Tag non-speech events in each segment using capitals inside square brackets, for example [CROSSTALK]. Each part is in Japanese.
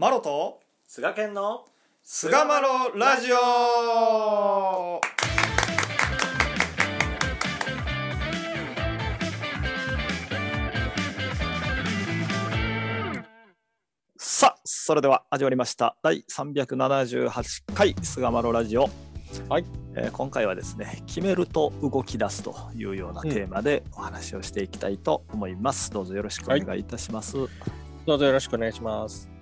マロと菅健の菅マロラジオ。さあそれでは始まりました。第378回菅マロラジオ。はい、えー今回はですね決めると動き出すというようなテーマでお話をしていきたいと思います、どうぞよろしくお願いいたします、どうぞよろしくお願いします。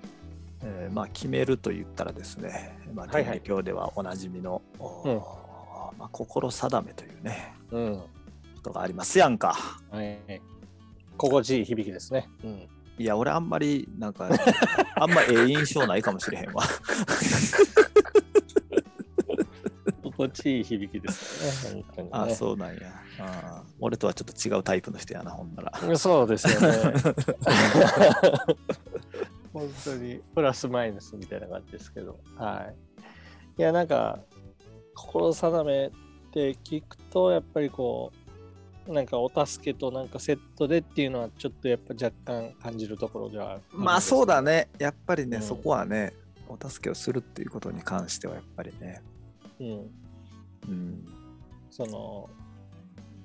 えーまあ、決めると言ったらですね、まあ、はいはい天理教ではおなじみの、おーうんまあ、心定めというねうん。ことがありますやんかはい。心地いい響きですね。うん。いや俺あんまりなんか [LAUGHS] あんまええ印象ないかもしれへんわ [LAUGHS] 心地いい響きですよね。ね。あそうなんやあー俺とはちょっと違うタイプの人やなほんならそうですよね。[LAUGHS] 本当にプラスマイナスみたいな感じですけど。はい。いや、なんか、心定めって聞くと、やっぱりこう、なんかお助けとなんかセットでっていうのはちょっとやっぱ若干感じるところではあるまあそうだ。ねやっぱりね、うんそこはねお助けをするっていうことに関してはやっぱりねうん。うんその、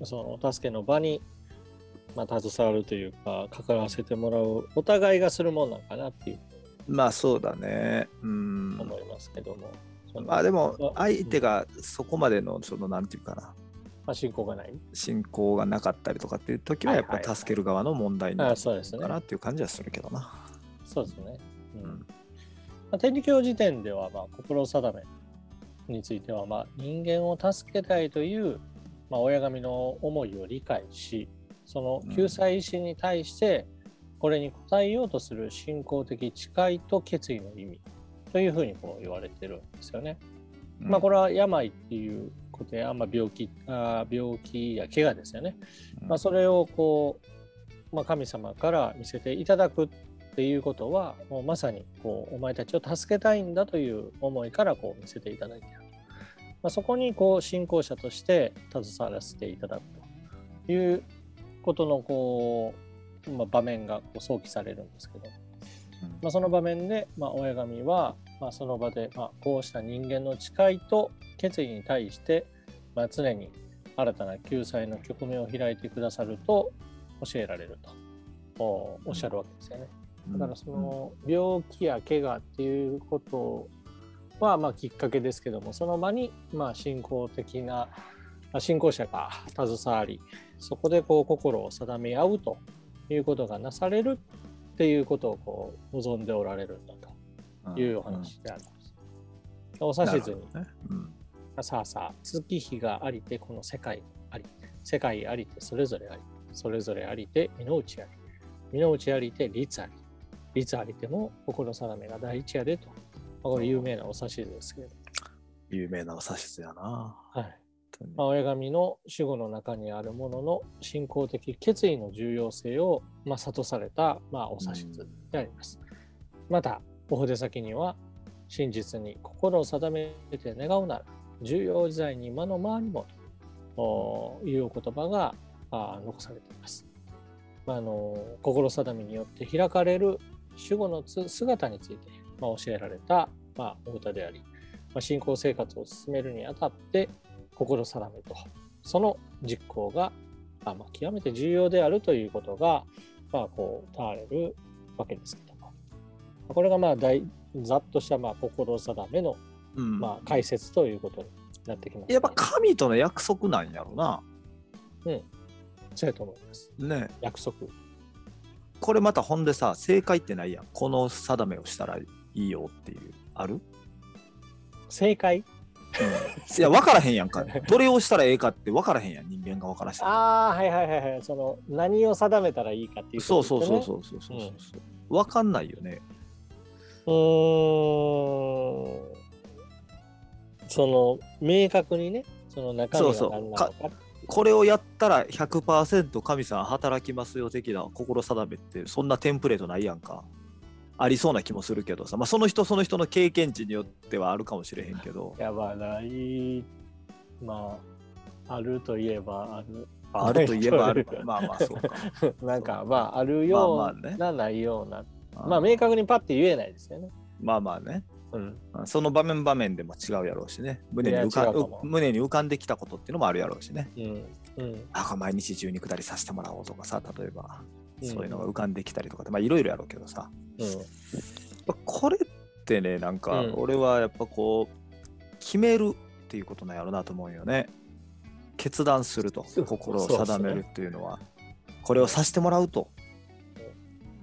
そのお助けの場に、まあ、携わるというか、関わらせてもらう、お互いがするもんなんかなっていう。まあそうだね。うん。思いますけども。まあでもあ相手がそこまでのそのなんていうかな。まあ、信仰がない。信仰がなかったりとかっていう時はやっぱ助ける側の問題になるあそうですね。かなっていう感じはするけどな。そうですね。うん。うん。まあ、天理教時点では、まあ、心定めについては、まあ、人間を助けたいという、まあ、親神の思いを理解し、その救済意志に対して、これに応えようとする信仰的誓いと決意の意味というふうにこう言われてるんですよね。まあ、これは病っていうことや、まあ、病気あー病気や怪我ですよね。うんまあ、それをこう、まあ、神様から見せていただくっていうことはもうまさにこうお前たちを助けたいんだという思いからこう見せていただいている、まあ、そこにこう信仰者として携わらせていただくということのこう、まあ、場面がこう想起されるんですけど、まあ、その場面で、まあ、親神は、まあ、その場で、まあ、こうした人間の誓いと決意に対して、まあ、常に新たな救済の局面を開いてくださると教えられると。おおっしゃるわけですよね。だからその病気や怪我っていうことはまあきっかけですけどもその場にまあ信仰的なまあ信仰者が携わりそこでこう心を定め合うということがなされるっていうことをこう望んでおられるんだと。いうお話であります。お指図にね。うん。さあさあ月日がありてこの世界あり世界ありてそれぞれありそれぞれありて身の内あり身の内ありて律あり。律ありても心定めが第一やでと、まあこれ有名なお指図ですけれど有名なお指図やな。はいまあ、親神の守護の中にあるものの信仰的決意の重要性を、まあ、諭された、まあ、お指図であります。また、お筆先には、真実に心を定めて願うなら、重要時代に間の回りもというお言葉が残されています。あ、の心定めによって開かれる守護の姿について、まあ、教えられた、まあ、お歌であり、まあ、信仰生活を進めるにあたって心定めとその実行が、まあ、まあ極めて重要であるということが、まあ、こう問われるわけですけどもこれがまあ大ざっとしたまあ心定めのうんまあ解説ということになってきます、ね。やっぱ神との約束なんやろな。そうやと思います。ね約束。これまたほんでさ正解ってないやん。この定めをしたらいいよっていうある？正解？いや分からへんやんか。どれをしたらええかって分からへんやん人間が分からして。ああ、はいはいはいはい。その何を定めたらいいかっていうね、そうそうそうそうそうそう。分かんないよね。うーんその明確にね、その中身そうそうが何なのかこれをやったら100%神さん働きますよ的な心定めってそんなテンプレートないやんか。ありそうな気もするけどさ、まあ、その人その人の経験値によってはあるかもしれへんけど、やばない。まあ、あるといえばある。あるといえばある。[LAUGHS] まあまあそうか。[LAUGHS] なんか、まあ、あるよまあまあねうな、ないような。あまあ、明確にパッて言えないですよね。まあまあね。うん。その場面場面でも違うやろうしね。胸に浮か胸に浮かんできたことっていうのもあるやろうしね。うん。うん。あこれ毎日中に下りさせてもらおうとかさ、例えば、うんそういうのが浮かんできたりとかって、まあいろいろやろうけどさ。うん。これってね、なんかうん俺はやっぱこう、決めるっていうことなんやろうなと思うよね。決断すると心を定めるっていうのは、これをさせてもらうと。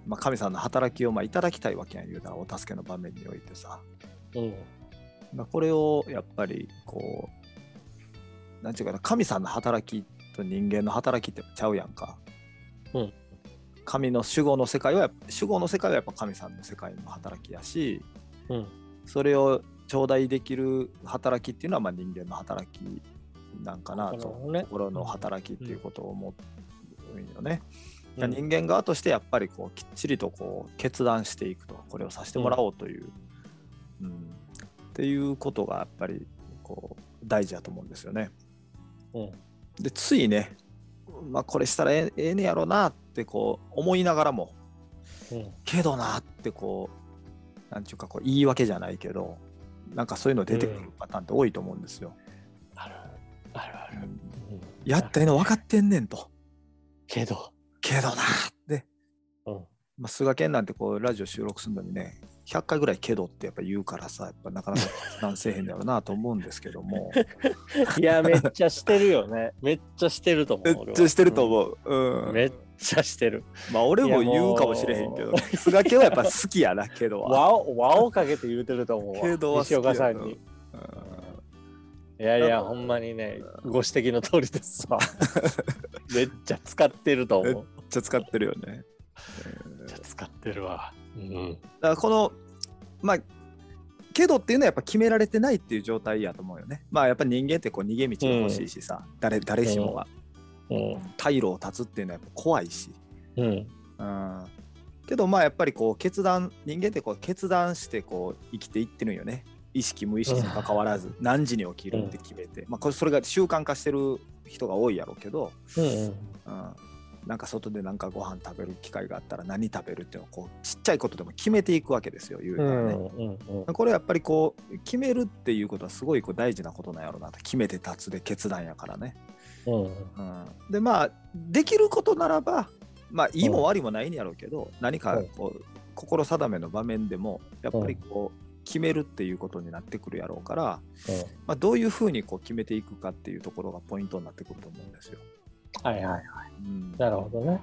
まあ、神さんの働きをまあいただきたいわけやん言うたらお助けの場面においてさ、うん。まあ、これをやっぱりこうなんていうかな神さんの働きと人間の働きってちゃうやんか、うん神の守護の世界はやっぱ守護の世界はやっぱ神さんの世界の働きやしうん。それを頂戴できる働きっていうのはまあ人間の働きなんかなと心のね心の働きっていうことを思うんよね。うん人間側としてやっぱりこうきっちりとこう決断していくとこれをさせてもらおうという、うんっていうことがやっぱりこう大事だと思うんですよね。うん。でついね、まあ、これしたらええええねやろなってこう思いながらもうん。けどなってこうなんていうかこう言い訳じゃないけどなんかそういうの出てくるパターンって多いと思うんですよ。ある。あるある。うんやったの分かってんねんと。けど。けどなって。うん。まあ、菅健なんてこうラジオ収録するのにね100回ぐらいけどってやっぱ言うからさやっぱなかなか男性変だろうなと思うんですけども [LAUGHS] いや、めっちゃしてるよね。めっちゃしてると思う。めっちゃしてるとう。思う、うんめっちゃしてる。まあ俺も言うかもしれへんけども菅健はやっぱ好きやなけどは、[LAUGHS] 輪を、かけて言うてると思うわ。けどは西岡さんに。いやいや、ほんまにね、ご指摘の通りですわ。[LAUGHS] めっちゃ使ってると思う。めっちゃ使ってるよね、めっちゃ使ってるわ。うん。だからこのまあけどっていうのはやっぱ決められてないっていう状態やと思うよね。まあやっぱ人間ってこう逃げ道が欲しいしさ、誰誰しもが。うん。退路を断つっていうのはやっぱ怖いし。うん。うん。けどまあやっぱりこう決断人間ってこう決断してこう生きていってるんよね。意識無意識に関わらず何時に起きるって決めて、まあこれそれが習慣化してる人が多いやろうけど、うん。うん、なんか外でなんかご飯食べる機会があったら何食べるっていうのをこうちっちゃいことでも決めていくわけですよ言うたうらね、ん。うん。これやっぱりこう決めるっていうことはすごいこう大事なことなんやろうなと決めて立つで決断やからねうん。うんでまあできることならばまあいいも悪いもないんやろうけど、何かこう心定めの場面でもやっぱりこう決めるっていうことになってくるやろうから、まあ、どういうふうにこう決めていくかっていうところがポイントになってくると思うんですよ。はいはいはい。うんなるほどね。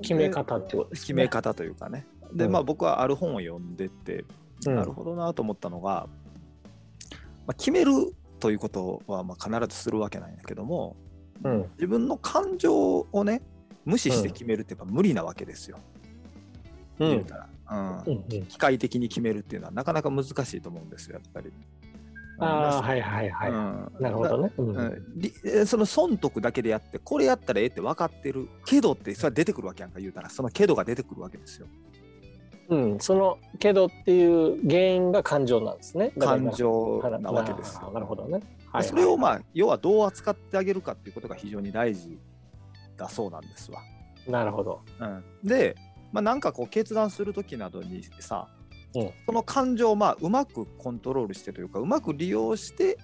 決め方ってことですね。決め方というかね。でうんまあ僕はある本を読んでて、うんなるほどなと思ったのが、まあ、決めるということはまあ必ずするわけなんやけども、うん。自分の感情をね無視して決めるってやっぱ無理なわけですよ。うん言う。たら、うんうんうん機械的に決めるっていうのはなかなか難しいと思うんですよやっぱり。ああ、はいはいはい。うんなるほどね。う。うんその損得だけでやってこれやったらええって分かってるけどってそれは出てくるわけやんか言うたらそのけどが出てくるわけですよ。うん。その、けどっていう原因が感情なんですね。感情今なわけですよ。なるほどね。はい。それをまあ要はどう扱ってあげるかっていうことが非常に大事だそうなんですわ。なるほど。うん、で、まあ、なんかこう決断する時などにさ、うんその感情をまあうまくコントロールしてというかうまく利用して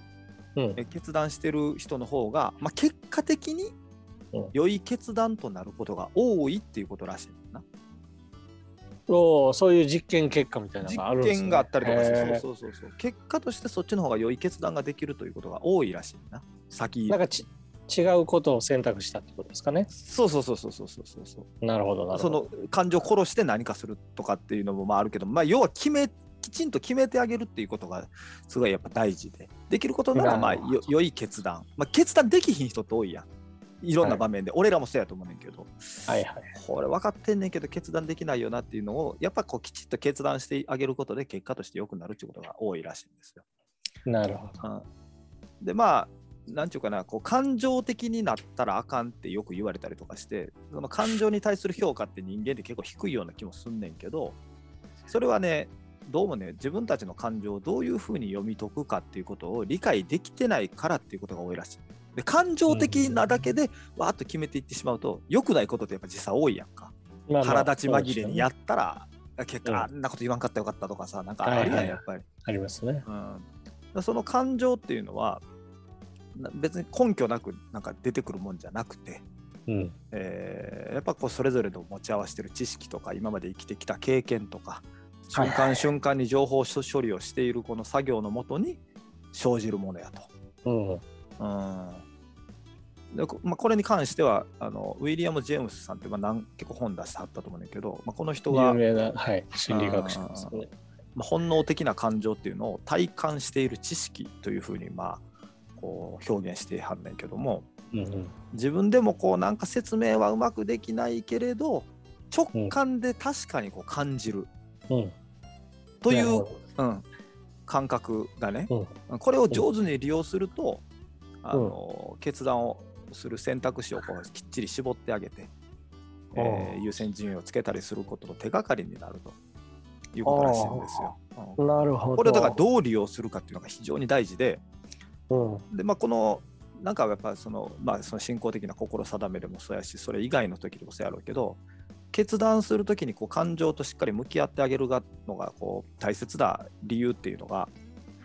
う決断してる人の方が、まあ、結果的にうん。良い決断となることが多いっていうことらしいんだな。おーそういう実験結果みたいなのがあるん実ですね。験があったりとかしてそうそうそうそう。結果としてそっちの方が良い決断ができるということが多いらしいな。先。なんかち違うことを選択したってことですかね。そうそうそうそうそうそうそうなるほどなるほど。その感情を殺して何かするとかっていうのもまああるけど、まあ要は決めきちんと決めてあげるっていうことがすごいやっぱ大事で、できることならまあよ良い決断、まあ決断できひん人って多いやん。いろんな場面で、はい、俺らもそうやと思うねんけど、はいはい、これ分かってんねんけど決断できないよなっていうのをやっぱこうきちっと決断してあげることで結果として良くなるっていうことが多いらしいんですよ。なるほど。うん、でまあなんていうかなこう感情的になったらあかんってよく言われたりとかしてその感情に対する評価って人間って結構低いような気もすんねんけどそれはねどうもね自分たちの感情をどういうふうに読み解くかっていうことを理解できてないからっていうことが多いらしい。で感情的なだけでわーっと決めていってしまうと良くないことってやっぱ実際多いやんか。まあまあ腹立ち紛れにやったら結果、うんあんなこと言わんかったらよかったとかさなんかあるやん、はいはいやっぱり。ありますね。うん、その感情っていうのはな別に根拠なくなんか出てくるもんじゃなくて、うん。えーやっぱこうそれぞれの持ち合わせてる知識とか今まで生きてきた経験とか瞬間瞬間に情報処理をしているこの作業のもとに生じるものやと。うん。うんでこまあ、これに関してはあのウィリアム・ジェームスさんって、まあ、なん結構本出してはったと思うんだけど、まあ、この人が有、名な、はい、心理学者ですね。まあ、本能的な感情っていうのを体感している知識というふうに、まあ、こう表現してはんねんけどもうんうん。自分でもこうなんか説明はうまくできないけれど直感で確かにこう感じるうん。という、うん、感覚がね、うこれを上手に利用すると、あの決断をする選択肢をこうきっちり絞ってあげて、えー優先順位をつけたりすることの手がかりになるということらしいんですよ。うんなるほど。これをだからどう利用するかっていうのが非常に大事で、うん。でまあ、このなんかやっぱその,、まあ、その信仰的な心定めでもそうやし、それ以外の時でもそうやろうけど、決断するときにこう感情としっかり向き合ってあげるがのがこう大切な理由っていうのが、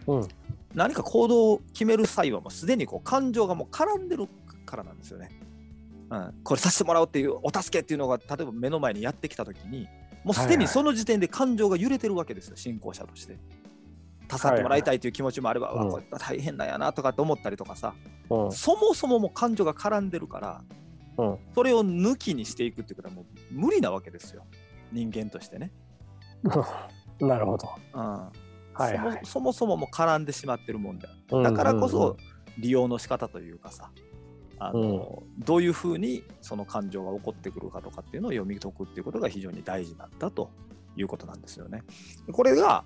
うん。何か行動を決める際はもうすでにこう感情がもう絡んでるからなんですよね。うん、これさせてもらおうっていうお助けっていうのが例えば目の前にやってきたときにもうすでにその時点で感情が揺れてるわけですよ信仰者として。助かってもらいたいという気持ちもあれば、はいうわこれ大変なんやなとかって思ったりとかさ、うん。そもそももう感情が絡んでるからうん。それを抜きにしていくっていうことはもう無理なわけですよ人間としてね。[LAUGHS] なるほど。うんはいはい。そもそもそも絡んでしまってるもんだようんだからこうんそ利用の仕方というかさ、あのどういうふうにその感情が起こってくるかとかっていうのを読み解くっていうことが非常に大事なんだということなんですよね。これが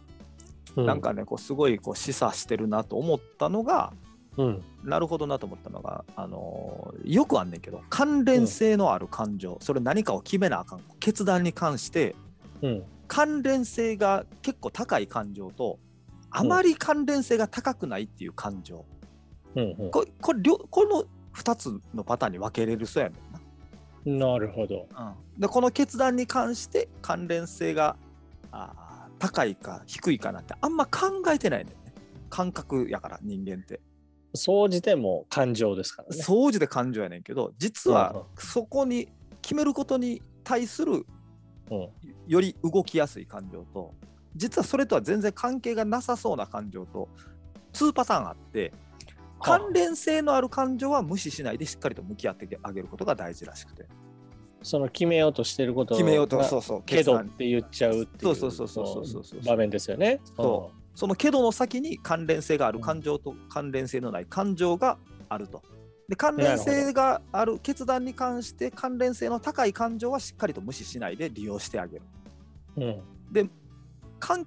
うんなん、かねこうすごいこう示唆してるなと思ったのが、うん。なるほどなと思ったのが、あのよくあんねんけど関連性のある感情、それ何かを決めなあかん決断に関してうん。関連性が結構高い感情とあまり関連性が高くないっていう感情、うん。うんこれここの2つのパターンに分けれるそうやねんな。なるほど。うん、でこの決断に関して関連性があー高いか低いかなんてあんま考えてないんだよね。感覚やから人間って。総じても感情ですからね。総じて感情やねんけど実はそこに決めることに対するうん。より動きやすい感情と実はそれとは全然関係がなさそうな感情と2パターンあってはあ関連性のある感情は無視しないでしっかりと向き合ってあげることが大事らしくてその決めようとしてること決めようとがそうそうけどって言っちゃうっていうそうそうそうそうそうそう場面ですよね。そそのけどの先に関連性がある感情と関連性のない感情があると。で関連性がある決断に関して関連性の高い感情はしっかりと無視しないで利用してあげる。うん。関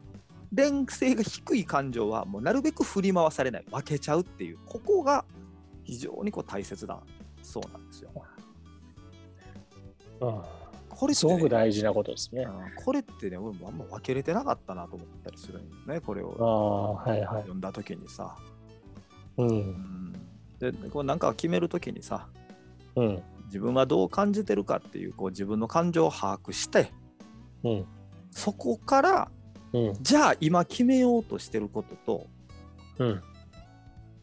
連性が低い感情はもうなるべく振り回されない分けちゃうっていうここが非常にこう大切だそうなんですよ。うん。これすごく大事なことですね。うんこれってね俺もあんま分けれてなかったなと思ったりするんよねこれあをあ、はいはい。読んだ時にさ。う。うんんでこうなんか決める時にさうん。自分はどう感じてるかっていうこう自分の感情を把握してうん。そこからうん。じゃあ今決めようとしてることとうん。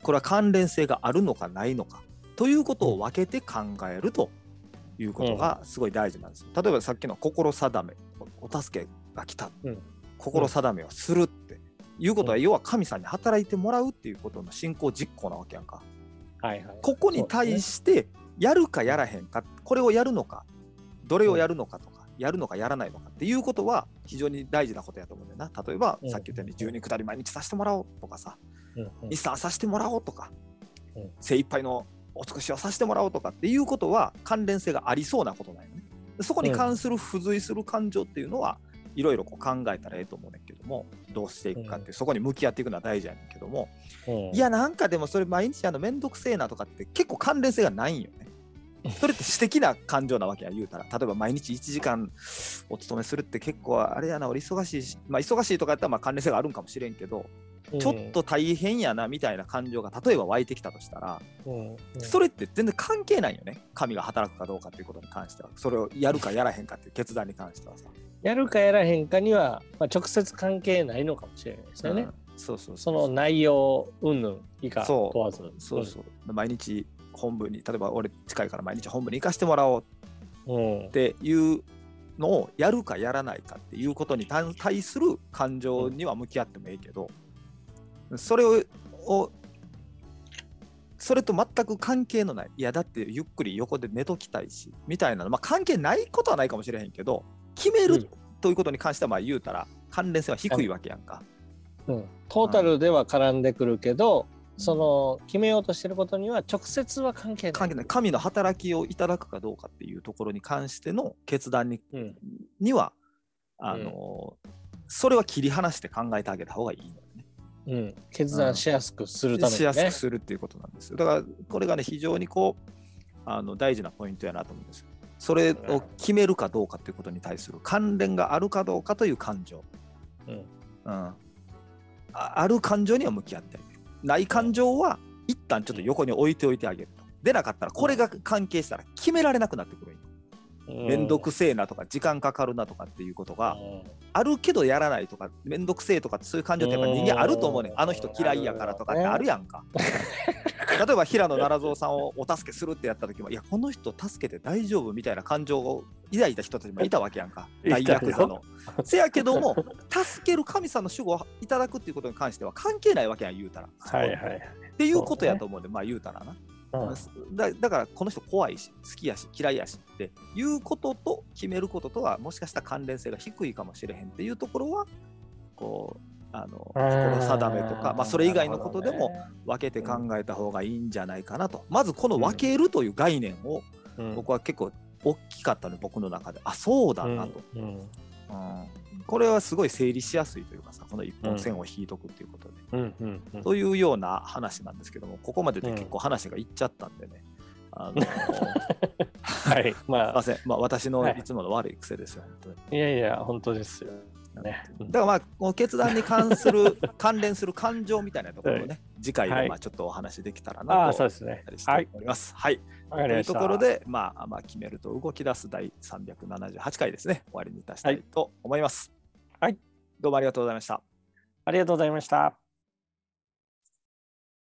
これは関連性があるのかないのかということを分けて考えるということがすごい大事なんです。例えばさっきの心定めおお助けが来た、うん。心定めをするって。いうことは要は神さんに働いてもらうっていうことの進行実行なわけやんか。はいはい。ここに対してやるかやらへんか、これをやるのか、どれをやるのかとか、やるのかやらないのかっていうことは非常に大事なことやと思うんだよな。例えば、うん。さっき言ったように12下り毎日させてもらおうとかさ、うん。うん。日産させてもらおうとか、うん。精一杯のお尽くしをさせてもらおうとかっていうことは関連性がありそうなことなんよね。でそこに関する付随する感情っていうのは、いろいろ考えたらええと思うねんけども、どうしていくかってそこに向き合っていくのは大事やねんけども、うんいや、なんかでもそれ毎日やるのめんどくせえなとかって結構関連性がないんよね。[LAUGHS] それって私的な感情なわけや言うたら。例えば毎日1時間お勤めするって結構あれやな、俺忙しいし、まあ忙しいとかやったらまあ関連性があるんかもしれんけど、ちょっと大変やなみたいな感情が例えば湧いてきたとしたら、それって全然関係ないよね。神が働くかどうかっていうことに関しては。それをやるかやらへんかっていう決断に関してはさ。やるかやらへんかには、まあ、直接関係ないのかもしれないですよね。うんそうそうその内容云々以下そう問わず。そうそう、毎日本部に例えば俺近いから毎日本部に行かしてもらおううん。っていうのをやるかやらないかっていうことに対対する感情には向き合ってもいいけど、それををそれと全く関係のないいやだってゆっくり横で寝ときたいしみたいなの、まあ、関係ないことはないかもしれへんけど決めるうんということに関してはまあ言うたら関連性は低いわけやんか。うん、トータルでは絡んでくるけど、その決めようとしてることには直接は関係ない。関係ない神の働きをいただくかどうかっていうところに関しての決断にうんにはあの、それは切り離して考えてあげた方がいいの。うん、決断しやすくするためにねしやすく。するっていうことなんですよ。だからこれがね非常にこうあの大事なポイントやなと思うんですよ。それを決めるかどうかっていうことに対する関連があるかどうかという感情。うんうん、あある感情には向き合ってあげる。ない感情は一旦ちょっと横に置いておいてあげると。でなかったらこれが関係したら決められなくなってくるんよ。めんどくせえなとか時間かかるなとかっていうことがあるけどやらないとかめんどくせえとかってそういう感情ってやっぱ人間あると思うねあの人嫌いやからとかってあるやんか。[LAUGHS] 例えば平野奈良蔵さんをお助けするってやった時もいやこの人助けて大丈夫みたいな感情を抱いた人たちもいたわけやんか [LAUGHS] 大ヤクザの。[LAUGHS] せやけども助ける神さんの守護をいただくっていうことに関しては関係ないわけやん言うたら。はいはい。っていうことやと思うんで、まあ言うたらな。だだからこの人怖いし好きやし嫌いやしっていうことと決めることとはもしかしたら関連性が低いかもしれへんっていうところはこうあの心定めとか、まあ、それ以外のことでも分けて考えた方がいいんじゃないかなと、まずこの分けるという概念を僕は結構大きかったの僕の中で。あそうだなと、これはすごい整理しやすいというかさこの一本線を引いとくっていうことで、うん。うんうんというような話なんですけどもここまでで結構話がいっちゃったんでね、あのすい [LAUGHS] はい。まあ、ません、まあ、私のはい。いつもの悪い癖ですよ、本当に。いやいや、本当ですよ。ね。うんだからまあ、この決断に関する、[LAUGHS] 関連する感情みたいなところをね、次回はまあちょっとお話できたらあなあ、とそうですね思って。おります。はい。わかりました。というところで、まあ、まあ、決めると動き出す第378回ですね、終わりにいたしたいと思います。はい。どうもありがとうございました。ありがとうございました。